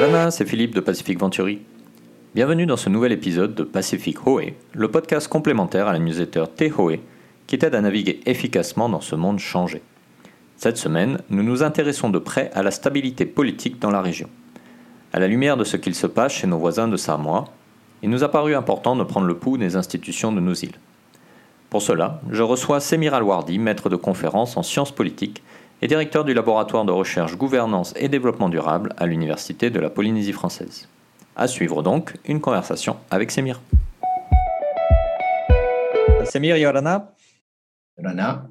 Kalana, c'est Philippe de Pacific Venturi. Bienvenue dans ce nouvel épisode de Pacific Hoé, le podcast complémentaire à la newsletter T-Hoé qui t'aide à naviguer efficacement dans ce monde changé. Cette semaine, nous nous intéressons de près à la stabilité politique dans la région. À la lumière de ce qu'il se passe chez nos voisins de Samoa, il nous a paru important de prendre le pouls des institutions de nos îles. Pour cela, je reçois Semir Alwardi, maître de conférence en sciences politiques et directeur du laboratoire de recherche gouvernance et développement durable à l'Université de la Polynésie française. À suivre donc une conversation avec Semir. Semir Yorana. Yorana.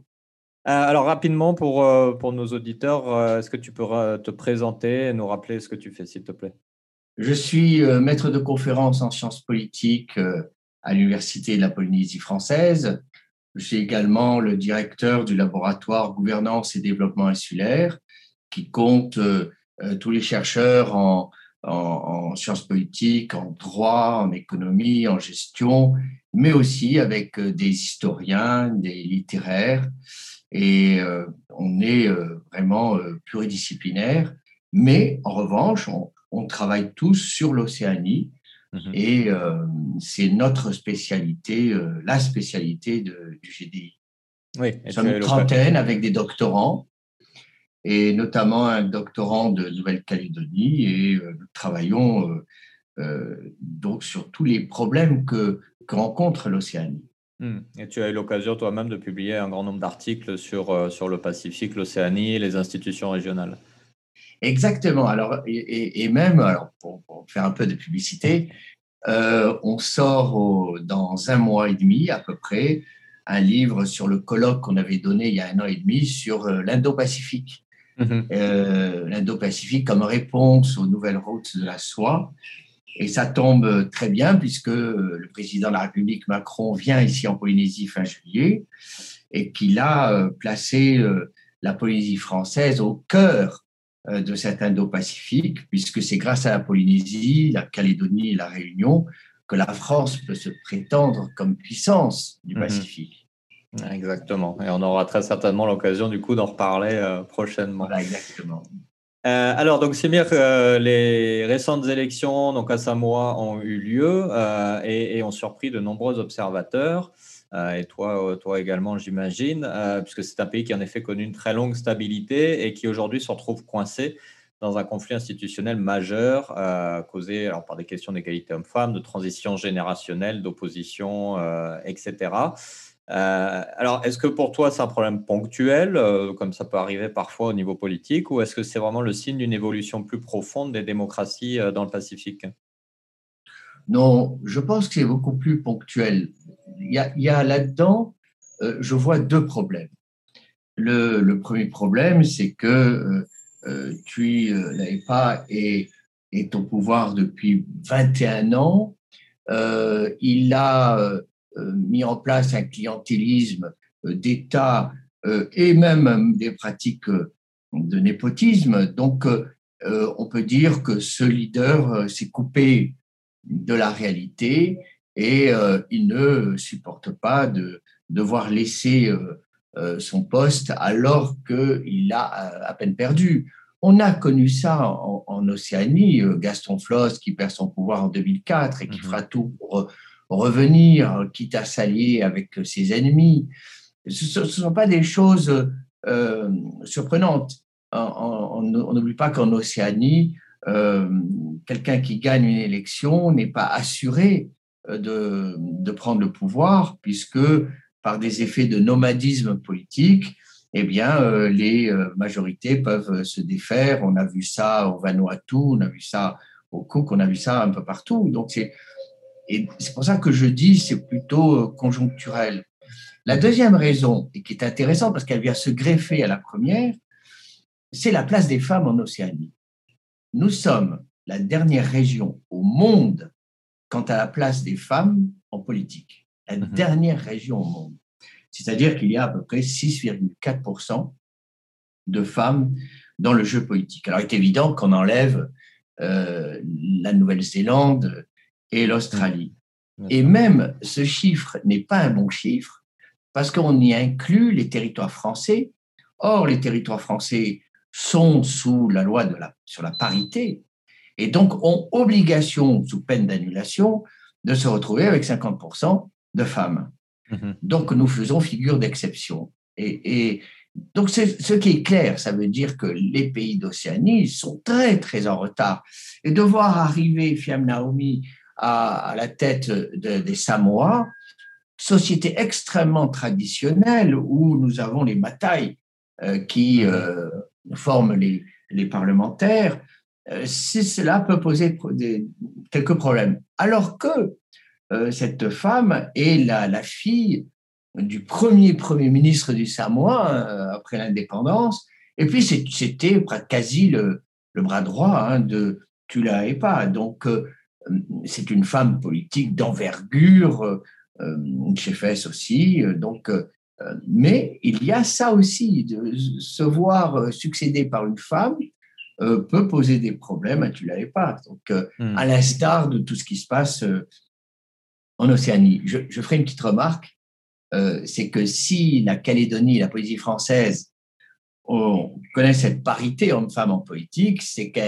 Euh, alors rapidement pour, euh, pour nos auditeurs, euh, est-ce que tu peux te présenter et nous rappeler ce que tu fais s'il te plaît? Je suis maître de conférence en sciences politiques à l'Université de la Polynésie française. Je suis également le directeur du laboratoire gouvernance et développement insulaire qui compte tous les chercheurs en, en, sciences politiques, en droit, en économie, en gestion, mais aussi avec des historiens, des littéraires. Et euh, on est euh, vraiment euh, pluridisciplinaire. Mais en revanche, on, travaille tous sur l'Océanie. Mhm. Et c'est notre spécialité, la spécialité de, du GDI. Oui, Nous sommes une trentaine avec des doctorants et notamment un doctorant de Nouvelle-Calédonie et nous travaillons donc sur tous les problèmes que, que rencontre l'Océanie. Hmm. Et tu as eu l'occasion toi-même de publier un grand nombre d'articles sur, euh, sur le Pacifique, l'Océanie et les institutions régionales. Exactement. Alors, et, même, alors, pour, faire un peu de publicité, euh, on sort dans un mois et demi à peu près un livre sur le colloque qu'on avait donné il y a un an et demi sur euh, l'Indo-Pacifique. Mhm. L'Indo-Pacifique comme réponse aux nouvelles routes de la soie. Et ça tombe très bien puisque le président de la République Macron vient ici en Polynésie fin juillet et qu'il a euh, placé euh, la Polynésie française au cœur euh, de cet Indo-Pacifique, puisque c'est grâce à la Polynésie, la Calédonie et la Réunion que la France peut se prétendre comme puissance du mhm. Pacifique. Exactement. Et on aura très certainement l'occasion du coup d'en reparler prochainement. Voilà, exactement. Euh, alors, donc, c'est que euh, les récentes élections donc, à Samoa ont eu lieu euh, et, ont surpris de nombreux observateurs, et toi, toi également, j'imagine, puisque c'est un pays qui en effet connu une très longue stabilité et qui aujourd'hui se retrouve coincé dans un conflit institutionnel majeur causé alors, par des questions d'égalité homme-femme, de transition générationnelle, d'opposition, etc. Euh, alors, est-ce que pour toi, c'est un problème ponctuel, euh, comme ça peut arriver parfois au niveau politique, ou est-ce que c'est vraiment le signe d'une évolution plus profonde des démocraties euh, dans le Pacifique? Non, je pense que c'est beaucoup plus ponctuel. Il y a, là-dedans, je vois deux problèmes. Le, premier problème, c'est que n'avais pas est, au pouvoir depuis 21 ans. il a euh, mis en place un clientélisme euh, d'État euh, et même des pratiques de népotisme. Donc, on peut dire que ce leader s'est coupé de la réalité et il ne supporte pas de devoir laisser son poste alors qu'il a à peine perdu. On a connu ça en, Océanie, Gaston Floss qui perd son pouvoir en 2004 et qui mmh fera tout pour revenir, quitte à s'allier avec ses ennemis. Ce ne sont pas des choses euh, surprenantes. On n'oublie pas qu'en Océanie, euh, quelqu'un qui gagne une élection n'est pas assuré euh, de, de, prendre le pouvoir, puisque par des effets de nomadisme politique, eh bien, les majorités peuvent se défaire. On a vu ça au Vanuatu, on a vu ça au Cook, on a vu ça un peu partout. Donc, c'est et c'est pour ça que je dis c'est plutôt euh, conjoncturel. La deuxième raison, et qui est intéressante parce qu'elle vient se greffer à la première, c'est la place des femmes en Océanie. Nous sommes la dernière région au monde quant à la place des femmes en politique. La mhm. dernière région au monde. C'est-à-dire qu'il y a à peu près 6,4% de femmes dans le jeu politique. Alors, il est évident qu'on enlève euh, la Nouvelle-Zélande, et l'Australie. Mmh. Et même ce chiffre n'est pas un bon chiffre parce qu'on y inclut les territoires français. Or, les territoires français sont sous la loi de la, sur la parité. Et donc ont obligation, sous peine d'annulation, de se retrouver avec 50% de femmes. Mhm. Donc nous faisons figure d'exception. Et, donc ce qui est clair, ça veut dire que les pays d'Océanie sont très très en retard. Et de voir arriver Fiam Naomi à, la tête des Samoa, société extrêmement traditionnelle où nous avons les batailles euh, qui euh, forment les, les parlementaires, si cela peut poser quelques problèmes. Alors que cette femme est la, fille du premier Premier ministre du Samoa après l'indépendance, et puis c'était quasi le, le, bras droit hein, de Tula Epa. Donc c'est une femme politique d'envergure, une chefesse aussi. Donc, mais il y a ça aussi, de se voir succéder par une femme peut poser des problèmes tu l'avais pas. Donc, hmm. à l'instar de tout ce qui se passe en Océanie. Je, ferai une petite remarque, c'est que si la Calédonie, la poésie française, on connaît cette parité homme-femme en politique, c'est que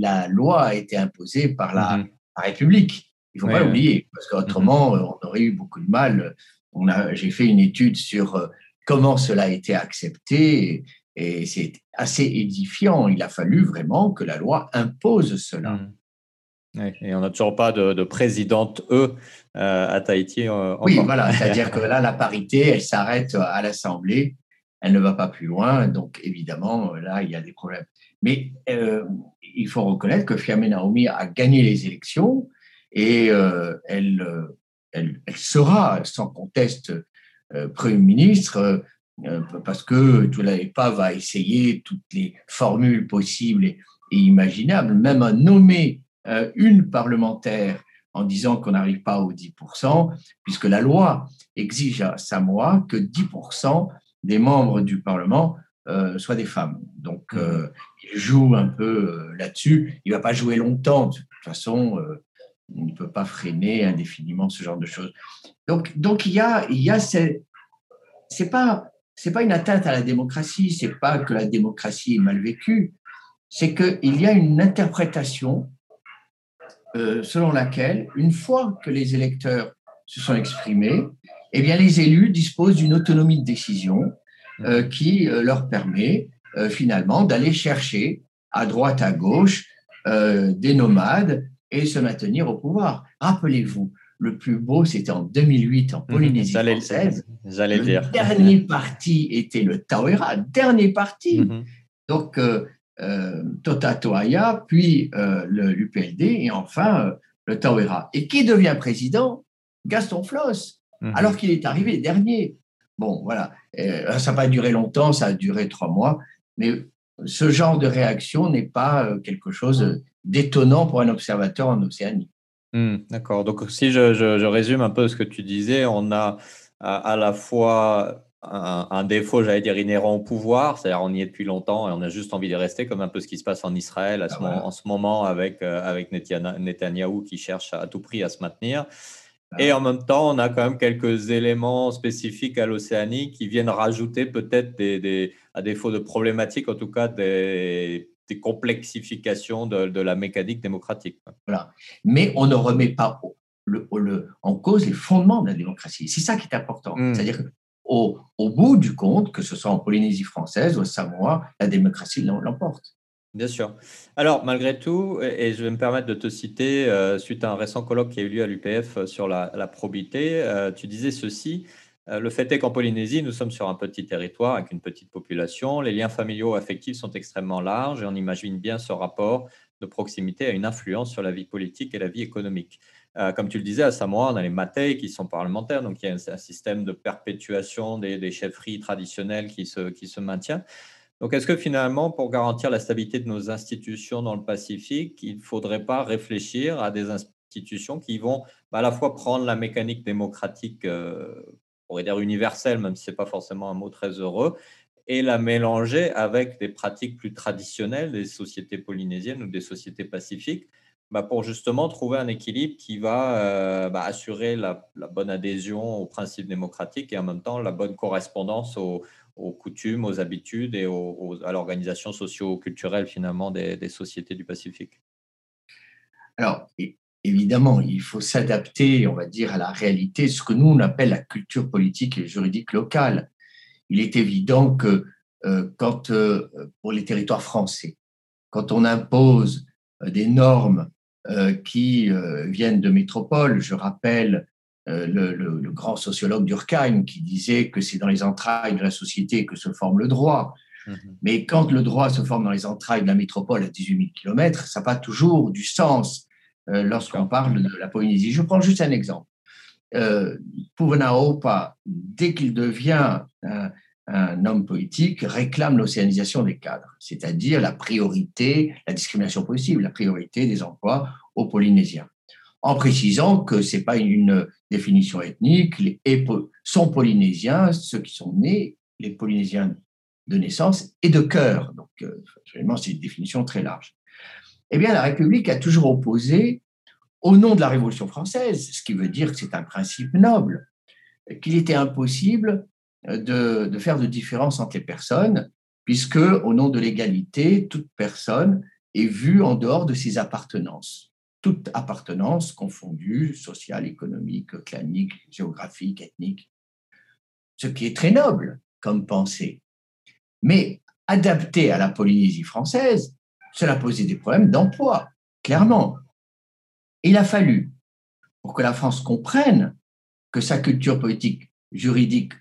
la loi a été imposée par la, hmm la République. Il ne faut pas l'oublier, parce qu'autrement, mm-hmm. on aurait eu beaucoup de mal. J'ai fait une étude sur euh, comment cela a été accepté et, c'est assez édifiant. Il a fallu vraiment que la loi impose cela. Mm. et on n'a toujours pas de, présidente E à Tahiti. Euh, oui, voilà, c'est-à-dire que là, la parité, elle s'arrête à l'Assemblée, elle ne va pas plus loin, donc évidemment, là, il y a des problèmes. Mais euh, il faut reconnaître que Fiamé Naomi a gagné les élections et euh, elle, elle, sera sans conteste Premier ministre parce que pas va essayer toutes les formules possibles et, imaginables, même à nommer une parlementaire en disant qu'on n'arrive pas aux 10%, puisque la loi exige à Samoa que 10% des membres du Parlement euh, soit des femmes. Donc, mmh. euh, il joue un peu euh, là-dessus. Il ne va pas jouer longtemps. De toute façon, il ne peut pas freiner indéfiniment ce genre de choses. Donc, donc il y a, il y a c'est pas, c'est pas une atteinte à la démocratie. C'est pas que la démocratie est mal vécue. C'est qu'il y a une interprétation selon laquelle, une fois que les électeurs se sont exprimés, eh bien, les élus disposent d'une autonomie de décision euh, qui euh, leur permet euh, finalement d'aller chercher à droite, à gauche des nomades et se maintenir au pouvoir. Rappelez-vous, le plus beau, c'était en 2008 en mhm. Polynésie française. J'allais dire. Le dernier parti était le Tawera, dernier parti. Mhm. Donc, euh, Tota Toaya, puis l'UPLD et enfin le Tawera. Et qui devient président? Gaston Floss, mhm. alors qu'il est arrivé dernier. Bon, voilà. Euh, ça n'a pas duré longtemps, ça a duré trois mois, mais ce genre de réaction n'est pas euh, quelque chose d'étonnant pour un observateur en Océanie. Hmm, d'accord. Donc, si je, résume un peu ce que tu disais, on a à, la fois un, défaut, j'allais dire, inhérent au pouvoir, c'est-à-dire on y est depuis longtemps et on a juste envie de rester, comme un peu ce qui se passe en Israël ah en ce moment avec, euh, avec Netanyahou qui cherche à tout prix à se maintenir. Et en même temps, on a quand même quelques éléments spécifiques à l'Océanie qui viennent rajouter peut-être, des, à défaut de problématiques, en tout cas des, complexifications de, la mécanique démocratique. Voilà. Mais on ne remet pas le, en cause les fondements de la démocratie. C'est ça qui est important. Hmm. C'est-à-dire qu'au au bout du compte, que ce soit en Polynésie française ou au Samoa, la démocratie l'emporte. Bien sûr. Alors, malgré tout, et je vais me permettre de te citer, euh, suite à un récent colloque qui a eu lieu à l'UPF euh, sur la, probité, euh, tu disais ceci. Le fait est qu'en Polynésie, nous sommes sur un petit territoire avec une petite population. Les liens familiaux affectifs sont extrêmement larges et on imagine bien ce rapport de proximité à une influence sur la vie politique et la vie économique. comme tu le disais, à Samoa, on a les Matei qui sont parlementaires, donc il y a un, système de perpétuation des, des chefferies traditionnelles qui se, maintient. Donc, est-ce que finalement, pour garantir la stabilité de nos institutions dans le Pacifique, il ne faudrait pas réfléchir à des institutions qui vont à la fois prendre la mécanique démocratique, euh, pourrait dire universelle, même si ce n'est pas forcément un mot très heureux, et la mélanger avec des pratiques plus traditionnelles des sociétés polynésiennes ou des sociétés pacifiques, bah, pour justement trouver un équilibre qui va euh, bah, assurer la, bonne adhésion aux principes démocratiques et en même temps la bonne correspondance aux, aux coutumes, aux habitudes et à l'organisation socio-culturelle finalement des, sociétés du Pacifique. Alors, évidemment, il faut s'adapter, on va dire, à la réalité, ce que nous, on appelle la culture politique et juridique locale. Il est évident que euh, quand, euh, pour les territoires français, quand on impose euh, des normes qui viennent de métropole, je rappelle le, grand sociologue Durkheim qui disait que c'est dans les entrailles de la société que se forme le droit. Mhm. Mais quand le droit se forme dans les entrailles de la métropole à 18 000 km, ça n'a pas toujours du sens lorsqu'on parle de la Polynésie. Je prends juste un exemple. Euh, Opa, dès qu'il devient un homme politique réclame l'océanisation des cadres, c'est-à-dire la priorité, la discrimination possible, la priorité des emplois aux Polynésiens, en précisant que ce n'est pas une définition ethnique, les sont polynésiens, ceux qui sont nés, les Polynésiens de naissance et de cœur. Donc, euh, c'est une définition très large. Eh bien, la République a toujours opposé, au nom de la Révolution française, ce qui veut dire que c'est un principe noble, qu'il était impossible de, faire de différence entre les personnes, puisque au nom de l'égalité, toute personne est vue en dehors de ses appartenances. Toute appartenance confondue, sociale, économique, clanique, géographique, ethnique. Ce qui est très noble comme pensée. Mais adapté à la Polynésie française, cela posait des problèmes d'emploi, clairement. Il a fallu, pour que la France comprenne que sa culture politique, juridique,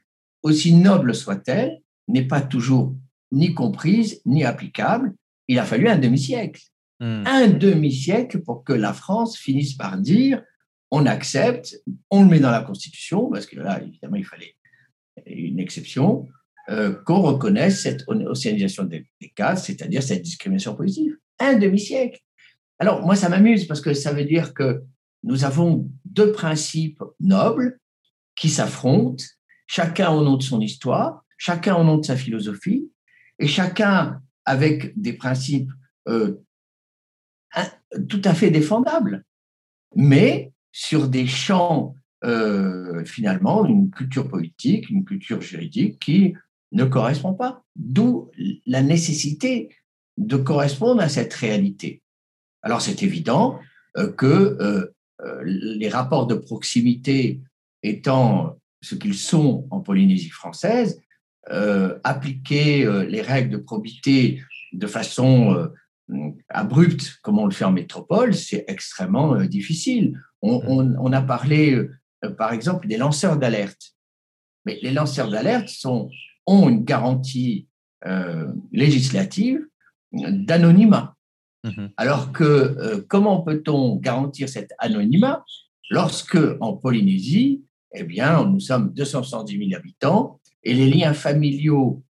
aussi noble soit-elle, n'est pas toujours ni comprise ni applicable. Il a fallu un demi-siècle. Hmm. Un demi-siècle pour que la France finisse par dire on accepte, on le met dans la Constitution, parce que là, évidemment, il fallait une exception, euh, qu'on reconnaisse cette océanisation des, cas, c'est-à-dire cette discrimination positive. Un demi-siècle. Alors, moi, ça m'amuse parce que ça veut dire que nous avons deux principes nobles qui s'affrontent chacun au nom de son histoire, chacun au nom de sa philosophie, et chacun avec des principes euh, tout à fait défendables, mais sur des champs, euh, finalement, une culture politique, une culture juridique qui ne correspond pas. D'où la nécessité de correspondre à cette réalité. Alors c'est évident euh, que les rapports de proximité étant ce qu'ils sont en Polynésie française, euh, appliquer euh, les règles de probité de façon euh, abrupte, comme on le fait en métropole, c'est extrêmement difficile. On, on, a parlé, par exemple, des lanceurs d'alerte. Mais les lanceurs d'alerte ont une garantie législative d'anonymat. Mhm. Alors que comment peut-on garantir cet anonymat lorsque en Polynésie, eh bien, nous sommes 270 000 habitants et les liens familiaux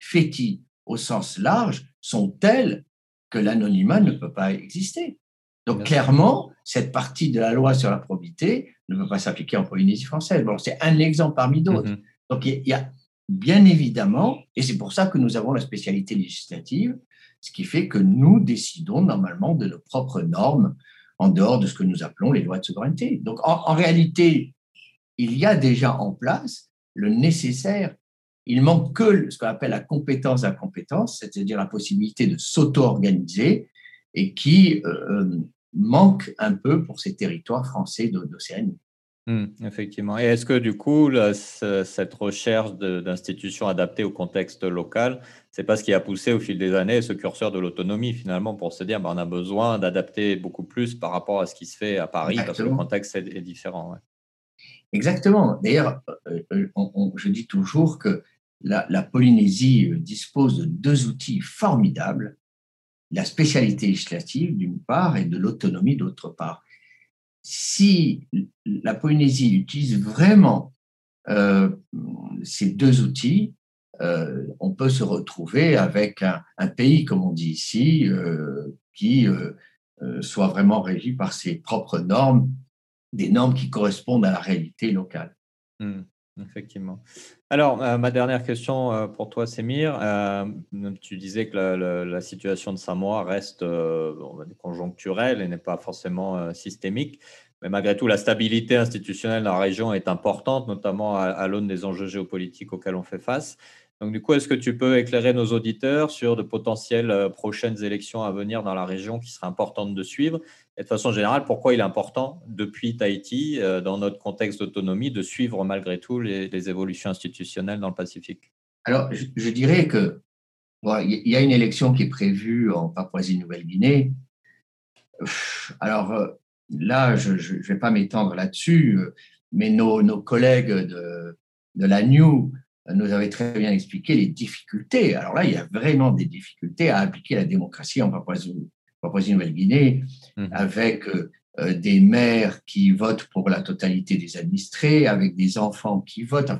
fétis au sens large sont tels que l'anonymat ne peut pas exister. Donc, clairement, cette partie de la loi sur la probité ne peut pas s'appliquer en Polynésie française. Bon, c'est un exemple parmi d'autres. Mm-hmm. Donc, il y a bien évidemment, et c'est pour ça que nous avons la spécialité législative, ce qui fait que nous décidons normalement de nos propres normes en dehors de ce que nous appelons les lois de souveraineté. Donc, en réalité, il y a déjà en place le nécessaire. Il manque que ce qu'on appelle la compétence à compétence, c'est-à-dire la possibilité de s'auto-organiser et qui euh, euh, manque un peu pour ces territoires français d'Océanie. Mmh, effectivement. Et est-ce que du coup, cette recherche d'institutions adaptées au contexte local, c'est pas ce qui a poussé au fil des années ce curseur de l'autonomie finalement pour se dire ben, on a besoin d'adapter beaucoup plus par rapport à ce qui se fait à Paris parce que le contexte est, différent. Exactement. D'ailleurs, euh, euh, je dis toujours que la, Polynésie euh, dispose de deux outils formidables, la spécialité législative d'une part et de l'autonomie d'autre part. Si la Polynésie utilise vraiment ces deux outils, on peut se retrouver avec un, pays, comme on dit ici, qui soit vraiment régi par ses propres normes des normes qui correspondent à la réalité locale. Hmm, effectivement. Alors, euh, ma dernière question euh, pour toi, Sémir. Euh, tu disais que la, situation de Samoa reste conjoncturelle et n'est pas forcément systémique. Mais malgré tout, la stabilité institutionnelle dans la région est importante, notamment à l'aune des enjeux géopolitiques auxquels on fait face. Donc, du coup, est-ce que tu peux éclairer nos auditeurs sur de potentielles prochaines élections à venir dans la région qui seraient importantes de suivre Et de façon générale, pourquoi il est important, depuis Tahiti, euh, dans notre contexte d'autonomie, de suivre malgré tout les, évolutions institutionnelles dans le Pacifique? Alors, je, dirais que il y a une élection qui est prévue en Papouasie-Nouvelle-Guinée. Alors euh, là, je ne vais pas m'étendre là-dessus, euh, mais nos, collègues de, de la New nous avaient très bien expliqué les difficultés. Alors là, il y a vraiment des difficultés à appliquer la démocratie en Papouasie-Nouvelle-Guinée, mmh. avec euh, des maires qui votent pour la totalité des administrés, avec des enfants qui votent.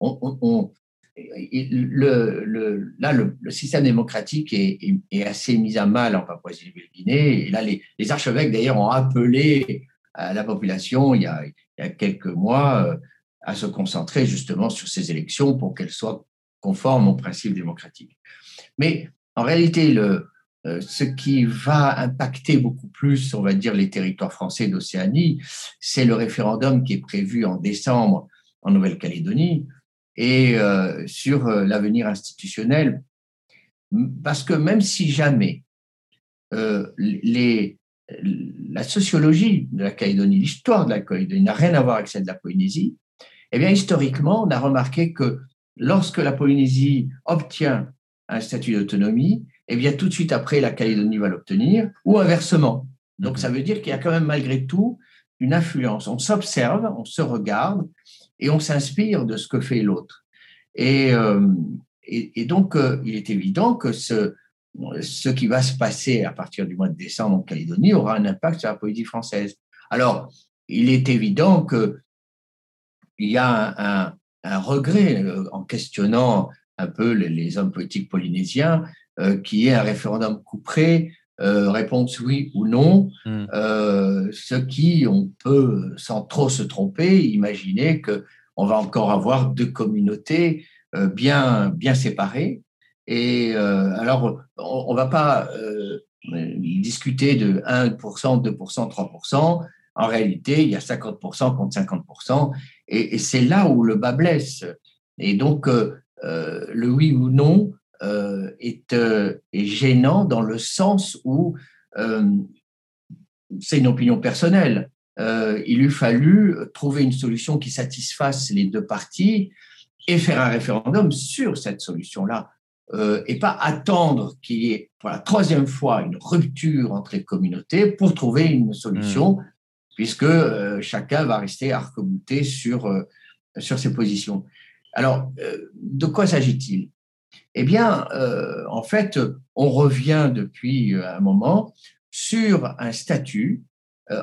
On, le, le, là, le, système démocratique est, assez mis à mal en Papouasie-Nouvelle-Guinée. Là, les, archevêques, d'ailleurs, ont appelé la population il y a, il y a quelques mois euh, à se concentrer justement sur ces élections pour qu'elles soient conformes aux principes démocratiques. Mais en réalité, le, euh, ce qui va impacter beaucoup plus, on va dire, les territoires français d'Océanie, c'est le référendum qui est prévu en décembre en Nouvelle-Calédonie et euh, sur euh, l'avenir institutionnel. Parce que même si jamais la sociologie de la Calédonie, l'histoire de la Calédonie n'a rien à voir avec celle de la Polynésie, eh bien, historiquement, on a remarqué que lorsque la Polynésie obtient un statut d'autonomie, eh bien, tout de suite après, la Calédonie va l'obtenir, ou inversement. Donc, ça veut dire qu'il y a quand même malgré tout une influence. On s'observe, on se regarde et on s'inspire de ce que fait l'autre. Et, euh, et, donc, euh, il est évident que ce, ce qui va se passer à partir du mois de décembre en Calédonie aura un impact sur la politique française. Alors, il est évident que il y a un, regret euh, en un peu les, hommes politiques polynésiens, qui est un référendum couperé, euh, réponse oui ou non, hmm. ce qui, on peut, sans trop se tromper, imaginer qu'on va encore avoir deux communautés bien, bien séparées. Et alors, on ne va pas discuter de 1%, 2%, 3%. En réalité, il y a 50% contre 50%. Et, c'est là où le bas blesse. Et donc, euh, euh, le oui ou non euh, est, est, gênant dans le sens où c'est une opinion personnelle. il eût fallu trouver une solution qui satisfasse les deux parties et faire un référendum sur cette solution-là. et pas attendre qu'il y ait pour la troisième fois une rupture entre les communautés pour trouver une solution mmh puisque euh, chacun va rester arc sur, euh, sur ses positions. Alors, euh, de quoi s'agit-il? Eh bien, en fait, on revient depuis un moment sur un statut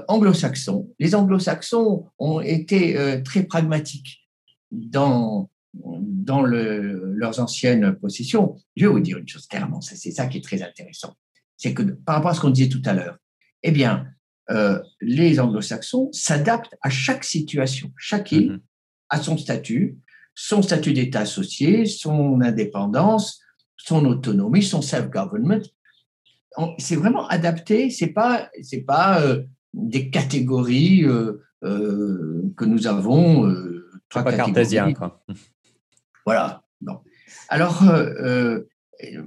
anglo-saxon. Les anglo-saxons ont été très pragmatiques dans, dans le, leurs anciennes possessions. Je vais vous dire une chose clairement, c'est ça qui est très intéressant. C'est que par rapport à ce qu'on disait tout à l'heure, eh bien, euh, les anglo-saxons s'adaptent à chaque situation. Chaque île a son statut, son statut d'État associé, son indépendance, son autonomie, son self-government. C'est vraiment adapté, c'est pas, c'est pas euh, des catégories euh, que nous avons. trois pas cartésien, quoi. Voilà. Bon. Alors,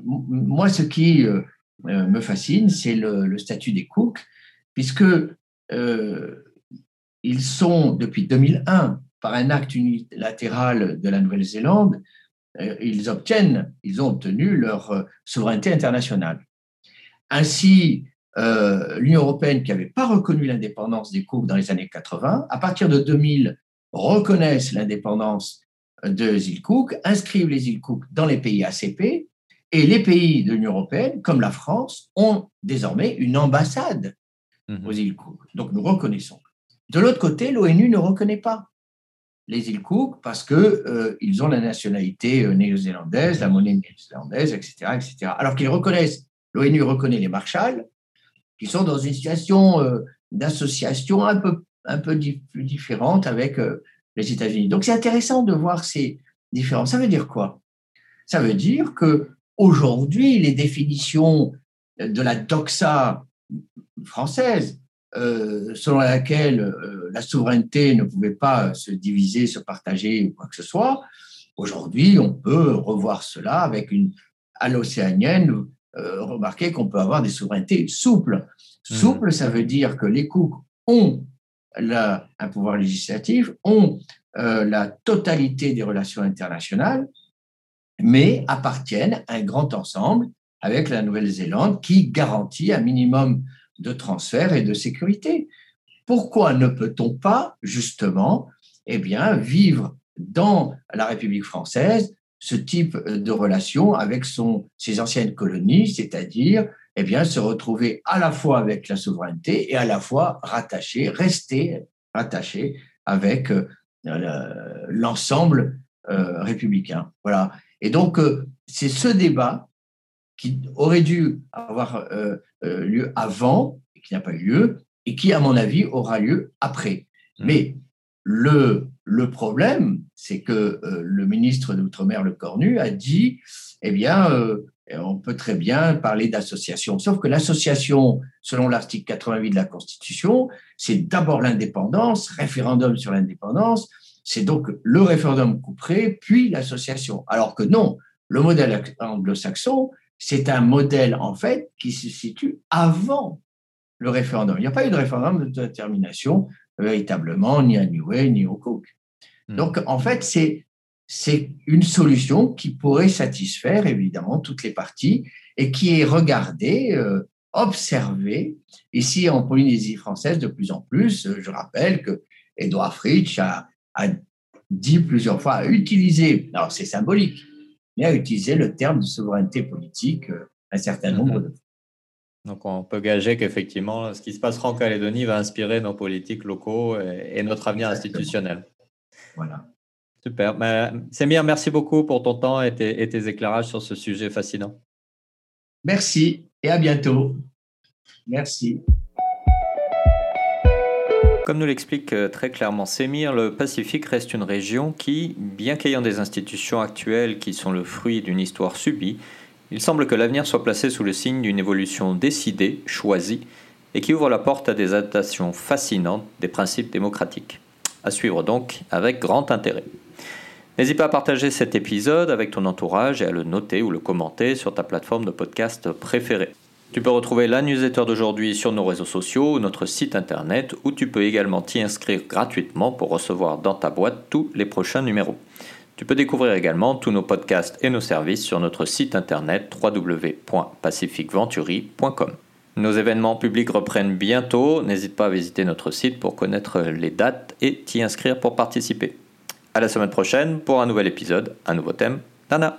moi, ce qui me fascine, c'est le, le, statut des Cook puisque euh, ils sont, depuis 2001, par un acte unilatéral de la Nouvelle-Zélande, euh, ils obtiennent, ils ont obtenu leur euh, souveraineté internationale. Ainsi, l'Union européenne, qui n'avait pas reconnu l'indépendance des Cook dans les années 80, à partir de 2000, reconnaissent l'indépendance des îles Cook, inscrivent les îles Cook dans les pays ACP, et les pays de l'Union européenne, comme la France, ont désormais une ambassade Mhm. aux îles Cook. Donc nous reconnaissons. De l'autre côté, l'ONU ne reconnaît pas les îles Cook parce qu'ils euh, ont la nationalité euh, néo-zélandaise, la monnaie néo-zélandaise, etc., etc. Alors qu'ils reconnaissent, l'ONU reconnaît les Marshall, qui sont dans une situation euh, d'association un peu, un peu plus différente avec les États-Unis. Donc c'est intéressant de voir ces différences. Ça veut dire quoi? Ça veut dire que aujourd'hui, les définitions de la doxa française, euh, selon laquelle euh, la souveraineté ne pouvait pas se diviser, se partager ou quoi que ce soit. Aujourd'hui, on peut revoir cela avec une à l'océanienne. remarquez qu'on peut avoir des souverainetés souples. Mmh. Souples, ça veut dire que les Cook ont un pouvoir législatif, ont la totalité des relations internationales, mais appartiennent à un grand ensemble avec la Nouvelle-Zélande qui garantit un minimum de transfert et de sécurité. Pourquoi ne peut-on pas, justement, eh bien, vivre dans la République française ce type de relation avec son, ses anciennes colonies, c'est-à-dire eh bien, se retrouver à la fois avec la souveraineté et à la fois rattaché, rester rattaché avec euh, l'ensemble euh, républicain. Voilà. Et donc, euh, c'est ce débat qui aurait dû avoir lieu avant, et qui n'a pas eu lieu, et qui, à mon avis, aura lieu après. Mmh. Mais le, le problème, c'est que le ministre d'Outre-mer, le Cornu, a dit, eh bien, on peut très bien parler d'association. Sauf que l'association, selon l'article 88 de la Constitution, c'est d'abord l'indépendance, référendum sur l'indépendance, c'est donc le référendum couperé, puis l'association. Alors que non, le modèle anglo-saxon, c'est un modèle en fait qui se situe avant le référendum. Il n'y a pas eu de référendum de détermination véritablement, ni à Niue, ni au Cook. Hmm. Donc en fait, c'est c'est une solution qui pourrait satisfaire évidemment toutes les parties et qui est regardée, euh, observée ici en Polynésie française de plus en plus. Je rappelle que Edouard Fritsch a, dit plusieurs fois, a utilisé, alors c'est symbolique, mais a utilisé le terme de souveraineté politique euh, un certain nombre mhm. de fois. Donc on peut gager qu'effectivement, ce qui se passera en Calédonie va inspirer nos politiques locaux et, notre avenir institutionnel. Voilà. Super. Semir, merci beaucoup pour ton temps et tes, éclairages sur ce sujet fascinant. Merci et à bientôt. Merci. Comme nous l'explique euh, très clairement Semir, le Pacifique reste une région qui, bien qu'ayant des institutions actuelles qui sont le fruit d'une histoire subie, il semble que l'avenir soit placé sous le signe d'une évolution décidée, choisie, et qui ouvre la porte à des adaptations fascinantes des principes démocratiques. À suivre donc avec grand intérêt. N'hésite pas à partager cet épisode avec ton entourage et à le noter ou le commenter sur ta plateforme de podcast préférée. Tu peux retrouver la newsletter d'aujourd'hui sur nos réseaux sociaux ou notre site internet où tu peux également t'y inscrire gratuitement pour recevoir dans ta boîte tous les prochains numéros. Tu peux découvrir également tous nos podcasts et nos services sur notre site internet www.pacificventuri.com. Nos événements publics reprennent bientôt, n'hésite pas à visiter notre site pour connaître les dates et t'y inscrire pour participer. À la semaine prochaine pour un nouvel épisode, un nouveau thème. Nana